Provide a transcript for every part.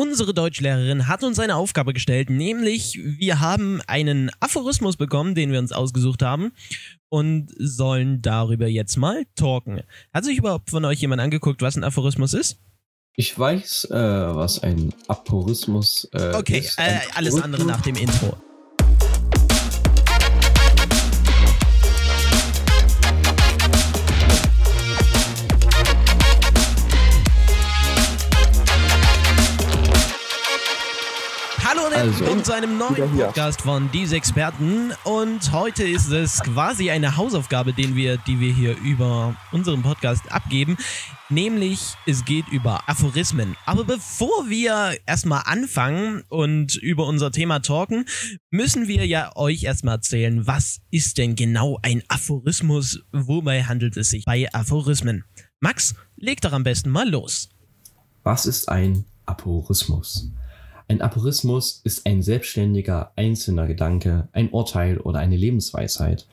Unsere Deutschlehrerin hat uns eine Aufgabe gestellt, nämlich wir haben einen Aphorismus bekommen, den wir uns ausgesucht haben und sollen darüber jetzt mal talken. Hat sich überhaupt von euch jemand angeguckt, was ein Aphorismus ist? Ich weiß, äh, was ein Aphorismus äh, okay, ist. Okay, äh, alles andere nach dem Intro. Also, willkommen zu einem neuen Podcast von Diese Experten. Und heute ist es quasi eine Hausaufgabe, den wir, die wir hier über unseren Podcast abgeben. Nämlich, es geht über Aphorismen. Aber bevor wir erstmal anfangen und über unser Thema talken, müssen wir ja euch erstmal erzählen, was ist denn genau ein Aphorismus? Wobei handelt es sich bei Aphorismen? Max, leg doch am besten mal los. Was ist ein Aphorismus? Ein Aphorismus ist ein selbstständiger, einzelner Gedanke, ein Urteil oder eine Lebensweisheit,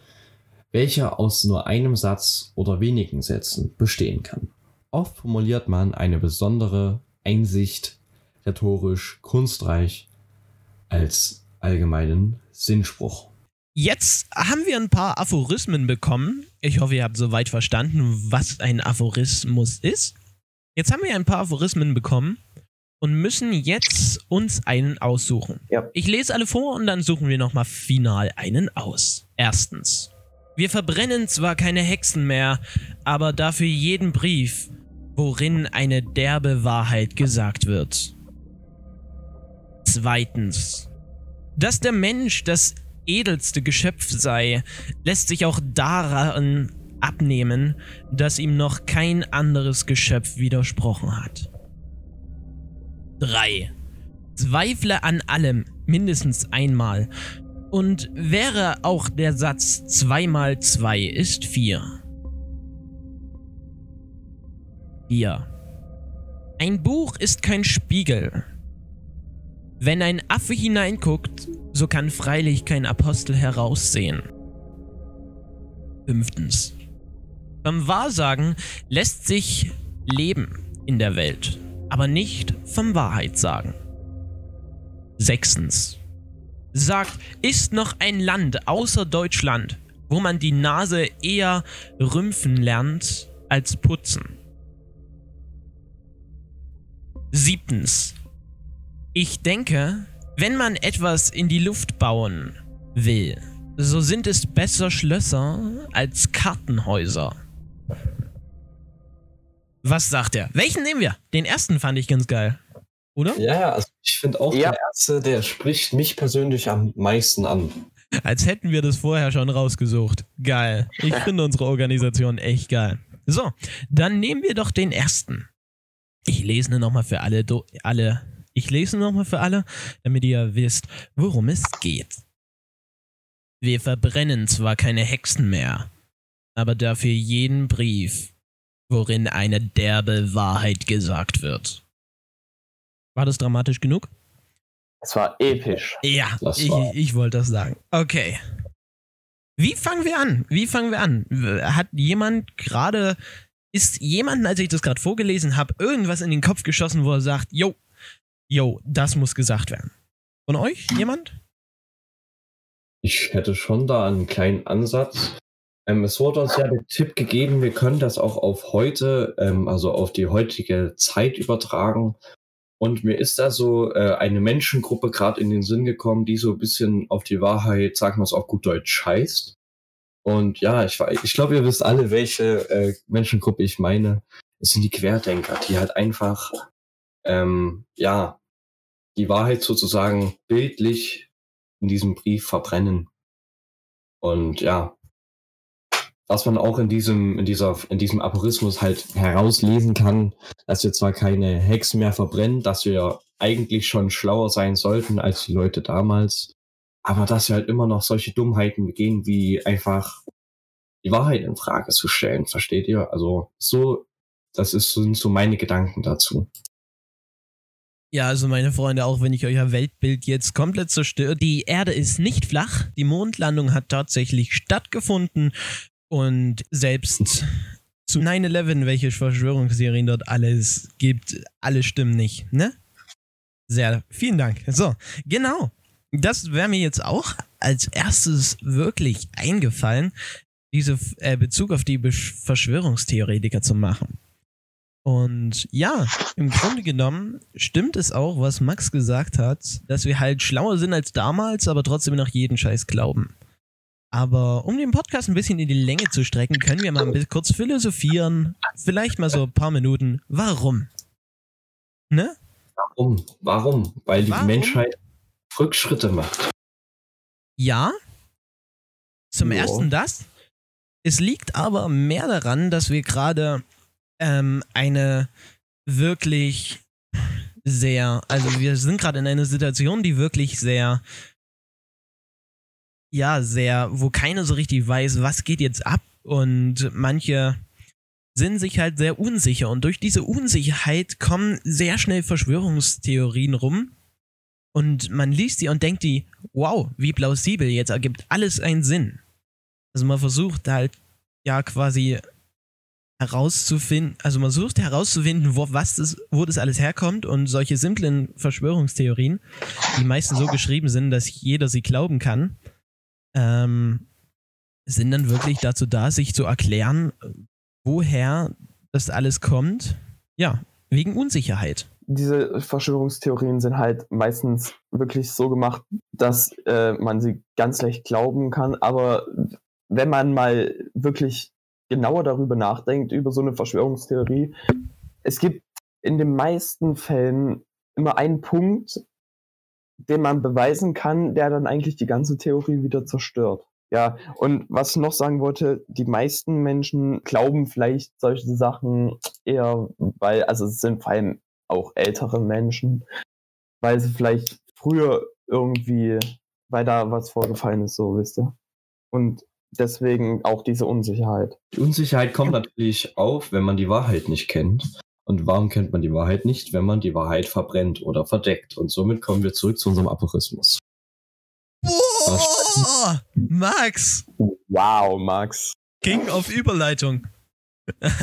welcher aus nur einem Satz oder wenigen Sätzen bestehen kann. Oft formuliert man eine besondere Einsicht, rhetorisch, kunstreich, als allgemeinen Sinnspruch. Jetzt haben wir ein paar Aphorismen bekommen. Ich hoffe, ihr habt soweit verstanden, was ein Aphorismus ist. Jetzt haben wir ein paar Aphorismen bekommen und müssen jetzt uns einen aussuchen. Ja. Ich lese alle vor und dann suchen wir nochmal final einen aus. Erstens. Wir verbrennen zwar keine Hexen mehr, aber dafür jeden Brief, worin eine derbe Wahrheit gesagt wird. Zweitens. Dass der Mensch das edelste Geschöpf sei, lässt sich auch daran abnehmen, dass ihm noch kein anderes Geschöpf widersprochen hat. 3. Zweifle an allem mindestens einmal. Und wäre auch der Satz 2 mal 2 ist 4. 4. Ein Buch ist kein Spiegel. Wenn ein Affe hineinguckt, so kann freilich kein Apostel heraussehen. Fünftens. Vom Wahrsagen lässt sich leben in der Welt aber nicht vom Wahrheit sagen. Sechstens. Sagt, ist noch ein Land außer Deutschland, wo man die Nase eher rümpfen lernt als putzen. Siebtens. Ich denke, wenn man etwas in die Luft bauen will, so sind es besser Schlösser als Kartenhäuser. Was sagt er? Welchen nehmen wir? Den ersten fand ich ganz geil. Oder? Ja, also ich finde auch ja. der erste, der spricht mich persönlich am meisten an. Als hätten wir das vorher schon rausgesucht. Geil. Ich finde unsere Organisation echt geil. So, dann nehmen wir doch den ersten. Ich lese nur nochmal für alle, alle. Ich lese nur nochmal für alle, damit ihr wisst, worum es geht. Wir verbrennen zwar keine Hexen mehr, aber dafür jeden Brief, worin eine derbe Wahrheit gesagt wird. War das dramatisch genug? Es war episch. Ja, ich, ich wollte das sagen. Okay. Wie fangen wir an? Wie fangen wir an? Hat jemand gerade, ist jemand, als ich das gerade vorgelesen habe, irgendwas in den Kopf geschossen, wo er sagt, yo, yo, das muss gesagt werden? Von euch jemand? Ich hätte schon da einen kleinen Ansatz. Ähm, es wurde uns ja der Tipp gegeben, wir können das auch auf heute, ähm, also auf die heutige Zeit übertragen. Und mir ist da so äh, eine Menschengruppe gerade in den Sinn gekommen, die so ein bisschen auf die Wahrheit, sagen wir es auch gut Deutsch, scheißt. Und ja, ich, ich glaube, ihr wisst alle, welche äh, Menschengruppe ich meine. Es sind die Querdenker, die halt einfach, ähm, ja, die Wahrheit sozusagen bildlich in diesem Brief verbrennen. Und ja, was man auch in diesem, in dieser, in diesem Aphorismus halt herauslesen kann, dass wir zwar keine Hexen mehr verbrennen, dass wir eigentlich schon schlauer sein sollten als die Leute damals, aber dass wir halt immer noch solche Dummheiten begehen, wie einfach die Wahrheit in Frage zu stellen, versteht ihr? Also so, das ist, sind so meine Gedanken dazu. Ja, also meine Freunde, auch wenn ich euer Weltbild jetzt komplett zerstöre, die Erde ist nicht flach, die Mondlandung hat tatsächlich stattgefunden. Und selbst zu 9-11, welche Verschwörungsserien dort alles gibt, alle stimmen nicht, ne? Sehr, vielen Dank. So, genau. Das wäre mir jetzt auch als erstes wirklich eingefallen, diese äh, Bezug auf die Besch Verschwörungstheoretiker zu machen. Und ja, im Grunde genommen stimmt es auch, was Max gesagt hat, dass wir halt schlauer sind als damals, aber trotzdem noch jeden Scheiß glauben. Aber um den Podcast ein bisschen in die Länge zu strecken, können wir mal ein bisschen kurz philosophieren. Vielleicht mal so ein paar Minuten. Warum? Ne? Warum? Warum? Weil die Warum? Menschheit Rückschritte macht. Ja. Zum jo. ersten das. Es liegt aber mehr daran, dass wir gerade ähm, eine wirklich sehr, also wir sind gerade in einer Situation, die wirklich sehr, ja, sehr, wo keiner so richtig weiß, was geht jetzt ab. Und manche sind sich halt sehr unsicher. Und durch diese Unsicherheit kommen sehr schnell Verschwörungstheorien rum. Und man liest sie und denkt die, wow, wie plausibel, jetzt ergibt alles einen Sinn. Also man versucht halt ja quasi herauszufinden, also man sucht herauszufinden, wo, was das, wo das alles herkommt. Und solche simplen Verschwörungstheorien, die meistens so geschrieben sind, dass jeder sie glauben kann, ähm, sind dann wirklich dazu da, sich zu erklären, woher das alles kommt. Ja, wegen Unsicherheit. Diese Verschwörungstheorien sind halt meistens wirklich so gemacht, dass äh, man sie ganz leicht glauben kann, aber wenn man mal wirklich genauer darüber nachdenkt, über so eine Verschwörungstheorie, es gibt in den meisten Fällen immer einen Punkt, den man beweisen kann, der dann eigentlich die ganze Theorie wieder zerstört. Ja, und was ich noch sagen wollte, die meisten Menschen glauben vielleicht solche Sachen eher, weil, also es sind vor allem auch ältere Menschen, weil sie vielleicht früher irgendwie, weil da was vorgefallen ist, so wisst ihr. Und deswegen auch diese Unsicherheit. Die Unsicherheit kommt natürlich auf, wenn man die Wahrheit nicht kennt. Und warum kennt man die Wahrheit nicht? Wenn man die Wahrheit verbrennt oder verdeckt. Und somit kommen wir zurück zu unserem Aporismus. Boah, Max! Wow, Max. King auf Überleitung.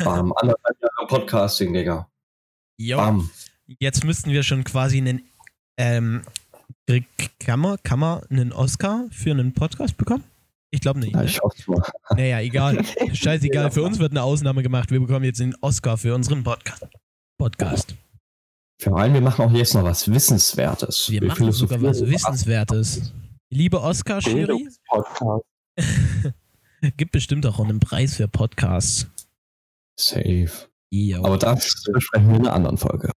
Bam, anderthalb Jahre Podcasting, Digga. Jo. Bam. Jetzt müssten wir schon quasi einen, ähm, kann man einen Oscar für einen Podcast bekommen? Ich glaube nicht. Ne? Ich hoffe mal. Naja, egal. Scheißegal. Für uns wird eine Ausnahme gemacht. Wir bekommen jetzt den Oscar für unseren Podcast. Podcast. Vor allem, wir machen auch jetzt noch was Wissenswertes. Wir, wir machen sogar was Wissenswertes. Liebe Oscar-Jury. Gibt bestimmt auch einen Preis für Podcasts. Safe. Jo. Aber das besprechen wir in einer anderen Folge.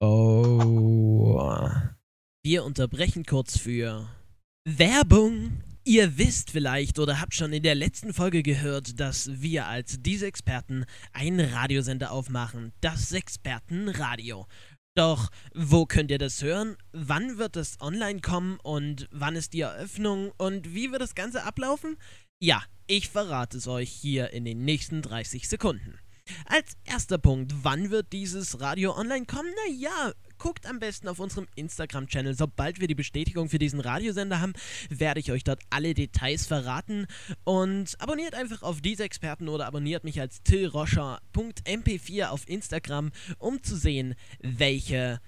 Oh. Wir unterbrechen kurz für Werbung. Ihr wisst vielleicht oder habt schon in der letzten Folge gehört, dass wir als diese Experten einen Radiosender aufmachen, das Expertenradio. Doch wo könnt ihr das hören? Wann wird es online kommen und wann ist die Eröffnung und wie wird das Ganze ablaufen? Ja, ich verrate es euch hier in den nächsten 30 Sekunden. Als erster Punkt, wann wird dieses Radio online kommen? Naja, guckt am besten auf unserem Instagram-Channel. Sobald wir die Bestätigung für diesen Radiosender haben, werde ich euch dort alle Details verraten. Und abonniert einfach auf diese Experten oder abonniert mich als tillroscher.mp4 auf Instagram, um zu sehen, welche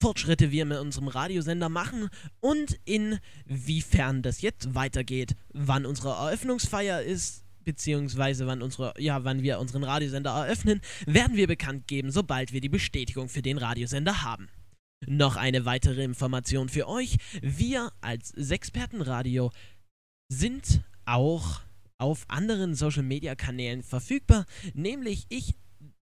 Fortschritte wir mit unserem Radiosender machen und inwiefern das jetzt weitergeht, wann unsere Eröffnungsfeier ist beziehungsweise wann, unsere, ja, wann wir unseren Radiosender eröffnen, werden wir bekannt geben, sobald wir die Bestätigung für den Radiosender haben. Noch eine weitere Information für euch. Wir als Sexpertenradio sind auch auf anderen Social-Media-Kanälen verfügbar, nämlich ich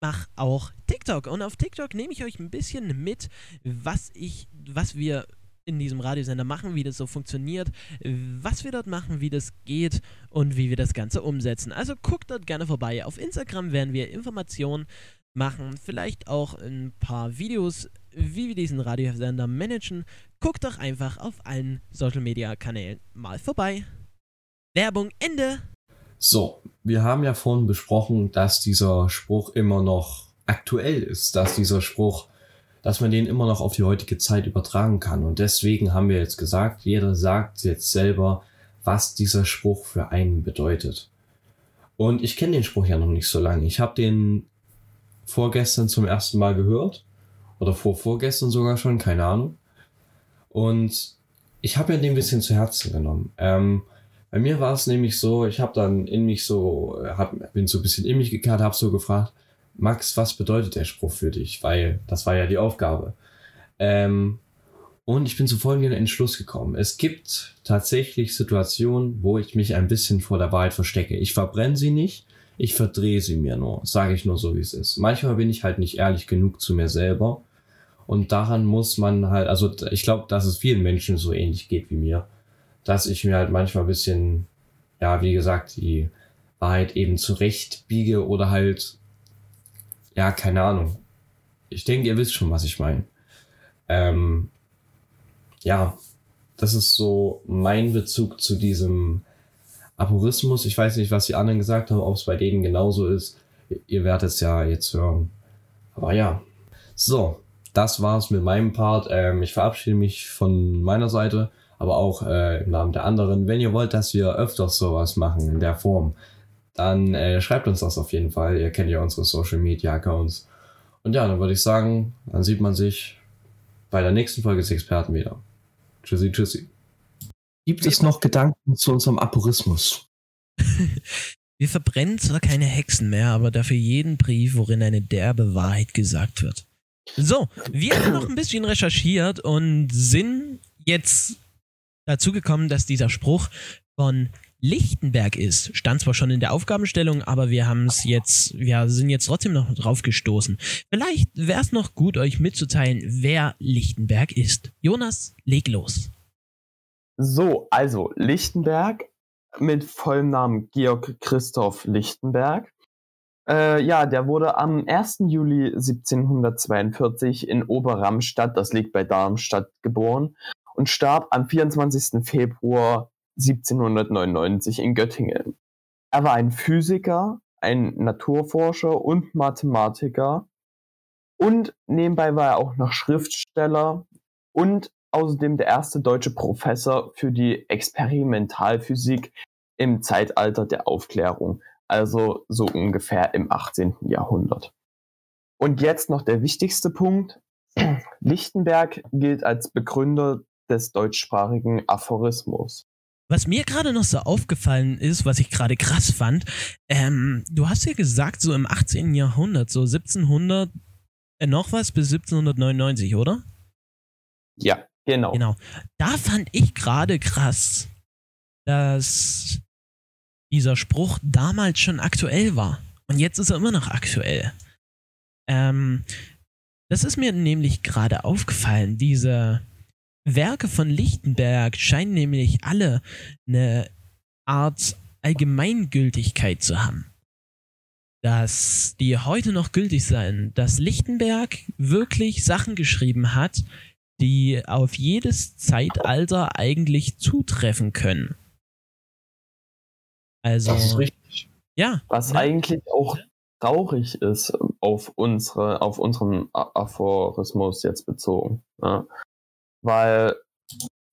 mache auch TikTok und auf TikTok nehme ich euch ein bisschen mit, was ich, was wir in diesem Radiosender machen, wie das so funktioniert, was wir dort machen, wie das geht und wie wir das Ganze umsetzen. Also guckt dort gerne vorbei. Auf Instagram werden wir Informationen machen, vielleicht auch ein paar Videos, wie wir diesen Radiosender managen. Guckt doch einfach auf allen Social Media Kanälen mal vorbei. Werbung Ende. So, wir haben ja vorhin besprochen, dass dieser Spruch immer noch aktuell ist, dass dieser Spruch dass man den immer noch auf die heutige Zeit übertragen kann. Und deswegen haben wir jetzt gesagt, jeder sagt jetzt selber, was dieser Spruch für einen bedeutet. Und ich kenne den Spruch ja noch nicht so lange. Ich habe den vorgestern zum ersten Mal gehört Oder vor vorgestern sogar schon, keine Ahnung. Und ich habe mir den ein bisschen zu Herzen genommen. Ähm, bei mir war es nämlich so, ich habe dann in mich so, hab, bin so ein bisschen in mich gekehrt, habe so gefragt, Max, was bedeutet der Spruch für dich? Weil das war ja die Aufgabe. Ähm, und ich bin zu folgendem Entschluss gekommen. Es gibt tatsächlich Situationen, wo ich mich ein bisschen vor der Wahrheit verstecke. Ich verbrenne sie nicht, ich verdrehe sie mir nur, sage ich nur so, wie es ist. Manchmal bin ich halt nicht ehrlich genug zu mir selber. Und daran muss man halt, also ich glaube, dass es vielen Menschen so ähnlich geht wie mir, dass ich mir halt manchmal ein bisschen, ja, wie gesagt, die Wahrheit eben zurechtbiege oder halt, ja, keine Ahnung. Ich denke, ihr wisst schon, was ich meine. Ähm, ja, das ist so mein Bezug zu diesem Aporismus. Ich weiß nicht, was die anderen gesagt haben, ob es bei denen genauso ist. Ihr werdet es ja jetzt hören. Aber ja. So, das war's mit meinem Part. Ähm, ich verabschiede mich von meiner Seite, aber auch äh, im Namen der anderen. Wenn ihr wollt, dass wir öfters sowas machen in der Form, dann äh, schreibt uns das auf jeden Fall. Ihr kennt ja unsere Social Media Accounts. Und ja, dann würde ich sagen, dann sieht man sich bei der nächsten Folge des Experten wieder. Tschüssi, tschüssi. Gibt es noch Gedanken zu unserem Aporismus? Wir verbrennen zwar keine Hexen mehr, aber dafür jeden Brief, worin eine derbe Wahrheit gesagt wird. So, wir haben noch ein bisschen recherchiert und sind jetzt dazu gekommen, dass dieser Spruch von Lichtenberg ist. Stand zwar schon in der Aufgabenstellung, aber wir haben es jetzt, wir sind jetzt trotzdem noch drauf gestoßen. Vielleicht wäre es noch gut, euch mitzuteilen, wer Lichtenberg ist. Jonas, leg los. So, also Lichtenberg mit vollem Namen Georg Christoph Lichtenberg. Äh, ja, der wurde am 1. Juli 1742 in Oberramstadt, das liegt bei Darmstadt, geboren und starb am 24. Februar 1799 in Göttingen. Er war ein Physiker, ein Naturforscher und Mathematiker und nebenbei war er auch noch Schriftsteller und außerdem der erste deutsche Professor für die Experimentalphysik im Zeitalter der Aufklärung, also so ungefähr im 18. Jahrhundert. Und jetzt noch der wichtigste Punkt. Lichtenberg gilt als Begründer des deutschsprachigen Aphorismus. Was mir gerade noch so aufgefallen ist, was ich gerade krass fand, ähm, du hast ja gesagt, so im 18. Jahrhundert, so 1700, äh, noch was bis 1799, oder? Ja, genau. Genau. Da fand ich gerade krass, dass dieser Spruch damals schon aktuell war. Und jetzt ist er immer noch aktuell. Ähm, das ist mir nämlich gerade aufgefallen, diese Werke von Lichtenberg scheinen nämlich alle eine Art Allgemeingültigkeit zu haben. Dass die heute noch gültig sein, dass Lichtenberg wirklich Sachen geschrieben hat, die auf jedes Zeitalter eigentlich zutreffen können. Also. Das ist richtig. Ja. Was ja. eigentlich auch traurig ist auf unsere, auf unseren Aphorismus jetzt bezogen. Ja weil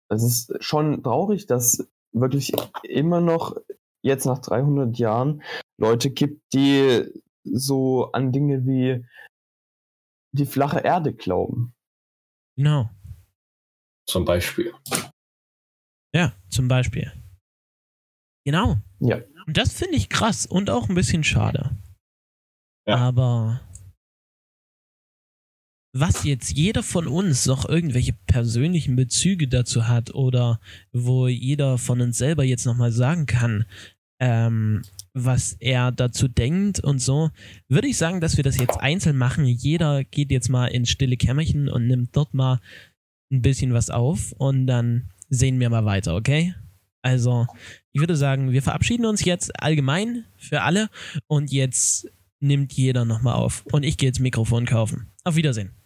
es ist schon traurig, dass wirklich immer noch jetzt nach 300 Jahren Leute gibt, die so an Dinge wie die flache Erde glauben. Genau. Zum Beispiel. Ja, zum Beispiel. Genau. Ja. Und das finde ich krass und auch ein bisschen schade. Ja. Aber was jetzt jeder von uns noch irgendwelche persönlichen Bezüge dazu hat oder wo jeder von uns selber jetzt nochmal sagen kann, ähm, was er dazu denkt und so, würde ich sagen, dass wir das jetzt einzeln machen. Jeder geht jetzt mal ins stille Kämmerchen und nimmt dort mal ein bisschen was auf und dann sehen wir mal weiter, okay? Also, ich würde sagen, wir verabschieden uns jetzt allgemein für alle und jetzt nimmt jeder nochmal auf. Und ich gehe jetzt Mikrofon kaufen. Auf Wiedersehen.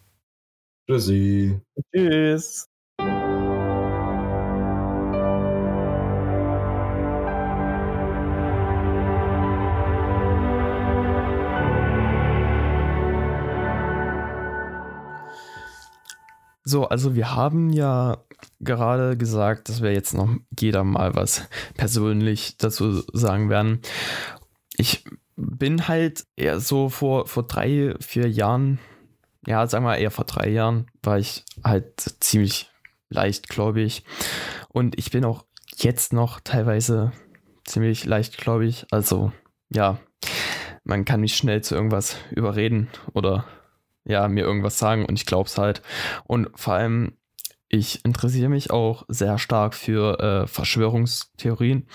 Tschüssi. Tschüss. So, also wir haben ja gerade gesagt, dass wir jetzt noch jeder mal was persönlich dazu sagen werden. Ich bin halt eher so vor, vor drei, vier Jahren ja, sagen wir eher vor drei Jahren, war ich halt ziemlich leicht, glaube ich. Und ich bin auch jetzt noch teilweise ziemlich leicht, glaube ich. Also, ja, man kann mich schnell zu irgendwas überreden oder ja, mir irgendwas sagen und ich glaube es halt. Und vor allem, ich interessiere mich auch sehr stark für äh, Verschwörungstheorien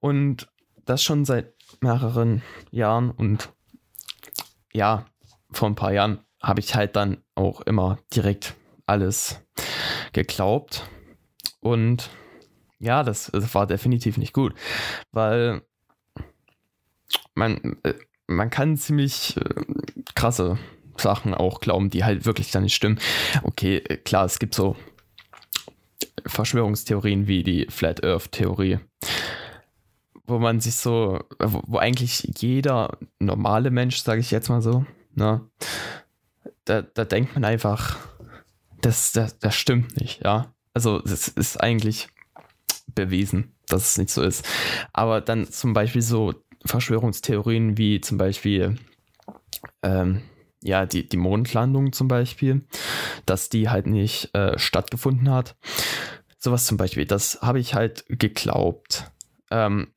und das schon seit mehreren Jahren und ja, vor ein paar Jahren habe ich halt dann auch immer direkt alles geglaubt und ja, das, das war definitiv nicht gut, weil man, äh, man kann ziemlich äh, krasse Sachen auch glauben, die halt wirklich dann nicht stimmen. Okay, äh, klar, es gibt so Verschwörungstheorien wie die Flat Earth Theorie, wo man sich so, wo eigentlich jeder normale Mensch, sage ich jetzt mal so, ne, da, da denkt man einfach, das, das, das stimmt nicht, ja. Also es ist eigentlich bewiesen, dass es nicht so ist. Aber dann zum Beispiel so Verschwörungstheorien wie zum Beispiel ähm, ja, die, die Mondlandung zum Beispiel, dass die halt nicht äh, stattgefunden hat. Sowas zum Beispiel, das habe ich halt geglaubt. Ähm,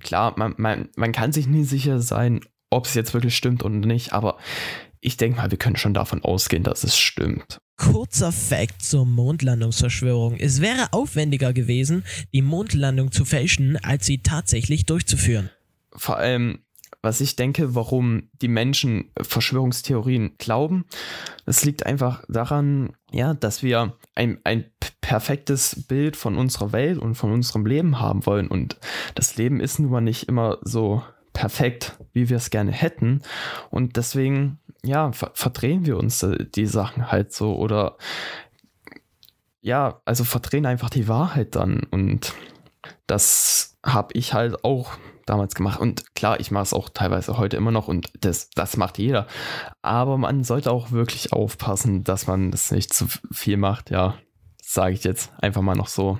klar, man, man, man kann sich nie sicher sein, ob es jetzt wirklich stimmt oder nicht, aber ich denke mal, wir können schon davon ausgehen, dass es stimmt. Kurzer Fact zur Mondlandungsverschwörung. Es wäre aufwendiger gewesen, die Mondlandung zu fälschen, als sie tatsächlich durchzuführen. Vor allem, was ich denke, warum die Menschen Verschwörungstheorien glauben, das liegt einfach daran, ja, dass wir ein, ein perfektes Bild von unserer Welt und von unserem Leben haben wollen. Und das Leben ist nun mal nicht immer so perfekt, wie wir es gerne hätten. Und deswegen, ja, ver verdrehen wir uns äh, die Sachen halt so oder ja, also verdrehen einfach die Wahrheit dann. Und das habe ich halt auch damals gemacht. Und klar, ich mache es auch teilweise heute immer noch und das, das macht jeder. Aber man sollte auch wirklich aufpassen, dass man das nicht zu viel macht. Ja, sage ich jetzt einfach mal noch so.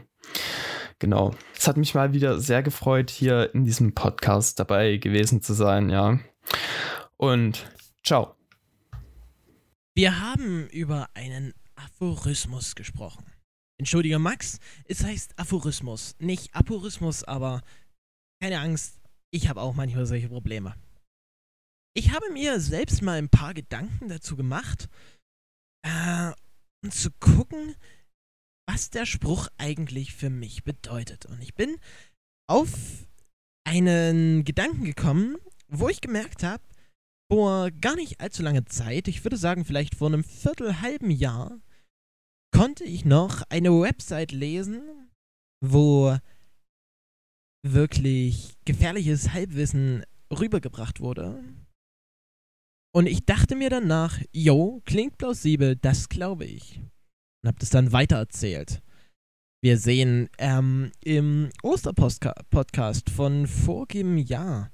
Genau. Es hat mich mal wieder sehr gefreut, hier in diesem Podcast dabei gewesen zu sein, ja. Und ciao. Wir haben über einen Aphorismus gesprochen. Entschuldige Max, es heißt Aphorismus, nicht Aporismus, aber keine Angst, ich habe auch manchmal solche Probleme. Ich habe mir selbst mal ein paar Gedanken dazu gemacht, äh, um zu gucken, was der Spruch eigentlich für mich bedeutet. Und ich bin auf einen Gedanken gekommen, wo ich gemerkt habe, vor gar nicht allzu langer Zeit, ich würde sagen vielleicht vor einem Viertel, halben Jahr, konnte ich noch eine Website lesen, wo wirklich gefährliches Halbwissen rübergebracht wurde. Und ich dachte mir danach, yo, klingt plausibel, das glaube ich und habe das dann weitererzählt. Wir sehen ähm, im Osterpodcast von vorigem Jahr,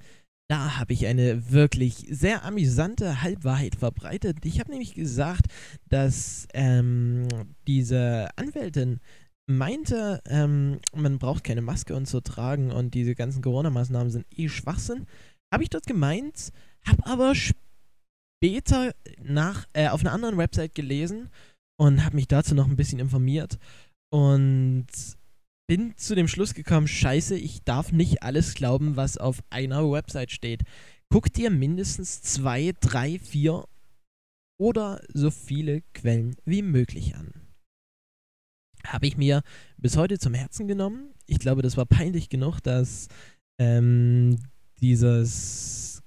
da habe ich eine wirklich sehr amüsante Halbwahrheit verbreitet. Ich habe nämlich gesagt, dass ähm, diese Anwältin meinte, ähm, man braucht keine Maske und so tragen und diese ganzen Corona-Maßnahmen sind eh Schwachsinn. Habe ich dort gemeint, habe aber später nach, äh, auf einer anderen Website gelesen und habe mich dazu noch ein bisschen informiert und bin zu dem Schluss gekommen, scheiße, ich darf nicht alles glauben, was auf einer Website steht. Guck dir mindestens zwei, drei, vier oder so viele Quellen wie möglich an. Habe ich mir bis heute zum Herzen genommen. Ich glaube, das war peinlich genug, dass ähm, dieses,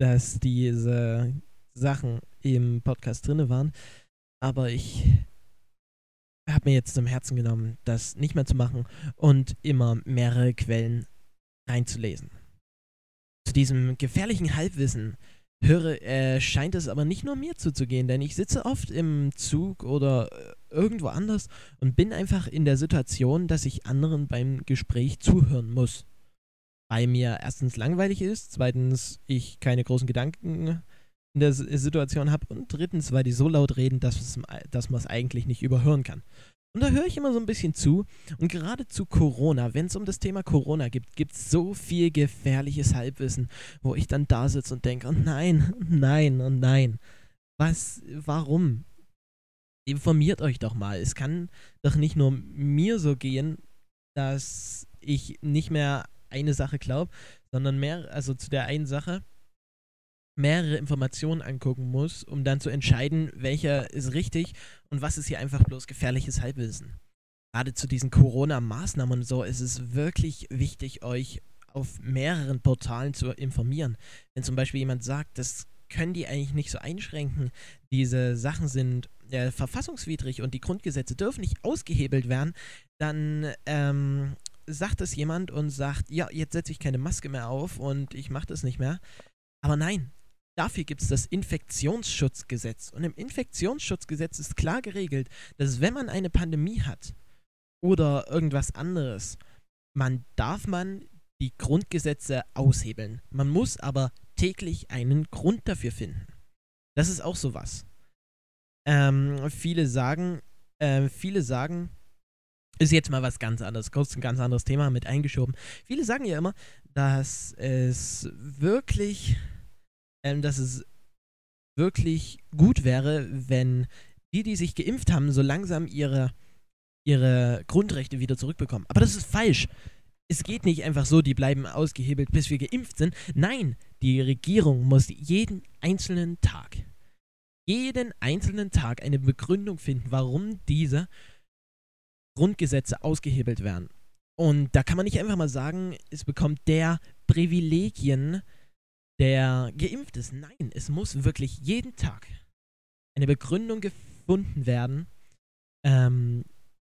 dass diese Sachen im Podcast drinne waren. Aber ich habe mir jetzt zum Herzen genommen, das nicht mehr zu machen und immer mehrere Quellen reinzulesen. Zu diesem gefährlichen Halbwissen höre, äh, scheint es aber nicht nur mir zuzugehen, denn ich sitze oft im Zug oder äh, irgendwo anders und bin einfach in der Situation, dass ich anderen beim Gespräch zuhören muss. Weil mir erstens langweilig ist, zweitens ich keine großen Gedanken in der Situation habe und drittens, weil die so laut reden, dass, dass man es eigentlich nicht überhören kann. Und da höre ich immer so ein bisschen zu. Und gerade zu Corona, wenn es um das Thema Corona geht, gibt es so viel gefährliches Halbwissen, wo ich dann da sitze und denke, oh nein, nein, oh nein. Was, warum? Informiert euch doch mal. Es kann doch nicht nur mir so gehen, dass ich nicht mehr eine Sache glaube, sondern mehr, also zu der einen Sache, mehrere Informationen angucken muss, um dann zu entscheiden, welcher ist richtig und was ist hier einfach bloß gefährliches Halbwissen. Gerade zu diesen Corona-Maßnahmen und so ist es wirklich wichtig, euch auf mehreren Portalen zu informieren. Wenn zum Beispiel jemand sagt, das können die eigentlich nicht so einschränken, diese Sachen sind äh, verfassungswidrig und die Grundgesetze dürfen nicht ausgehebelt werden, dann ähm, sagt das jemand und sagt, ja, jetzt setze ich keine Maske mehr auf und ich mache das nicht mehr. Aber nein, dafür gibt es das Infektionsschutzgesetz. Und im Infektionsschutzgesetz ist klar geregelt, dass wenn man eine Pandemie hat oder irgendwas anderes, man darf man die Grundgesetze aushebeln. Man muss aber täglich einen Grund dafür finden. Das ist auch sowas. Ähm, viele sagen, äh, viele sagen, ist jetzt mal was ganz anderes, kurz ein ganz anderes Thema mit eingeschoben. Viele sagen ja immer, dass es wirklich, ähm, dass es wirklich gut wäre, wenn die, die sich geimpft haben, so langsam ihre, ihre Grundrechte wieder zurückbekommen. Aber das ist falsch. Es geht nicht einfach so, die bleiben ausgehebelt, bis wir geimpft sind. Nein, die Regierung muss jeden einzelnen Tag, jeden einzelnen Tag eine Begründung finden, warum diese Grundgesetze ausgehebelt werden. Und da kann man nicht einfach mal sagen, es bekommt der Privilegien, der geimpft ist. Nein, es muss wirklich jeden Tag eine Begründung gefunden werden, ähm,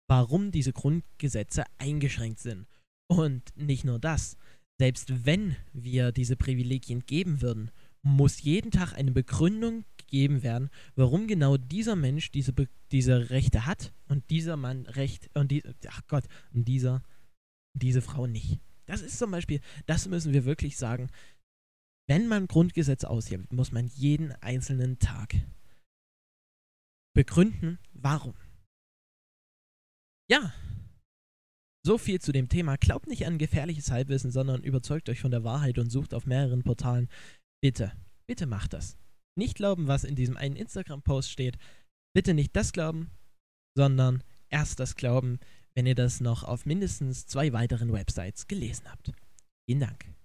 warum diese Grundgesetze eingeschränkt sind. Und nicht nur das, selbst wenn wir diese Privilegien geben würden, muss jeden Tag eine Begründung gegeben werden, warum genau dieser Mensch diese, diese Rechte hat und dieser Mann Recht und die, ach Gott, und dieser, diese Frau nicht. Das ist zum Beispiel, das müssen wir wirklich sagen. Wenn man Grundgesetze aushebelt, muss man jeden einzelnen Tag begründen, warum. Ja, so viel zu dem Thema. Glaubt nicht an gefährliches Halbwissen, sondern überzeugt euch von der Wahrheit und sucht auf mehreren Portalen. Bitte, bitte macht das. Nicht glauben, was in diesem einen Instagram-Post steht. Bitte nicht das glauben, sondern erst das glauben, wenn ihr das noch auf mindestens zwei weiteren Websites gelesen habt. Vielen Dank.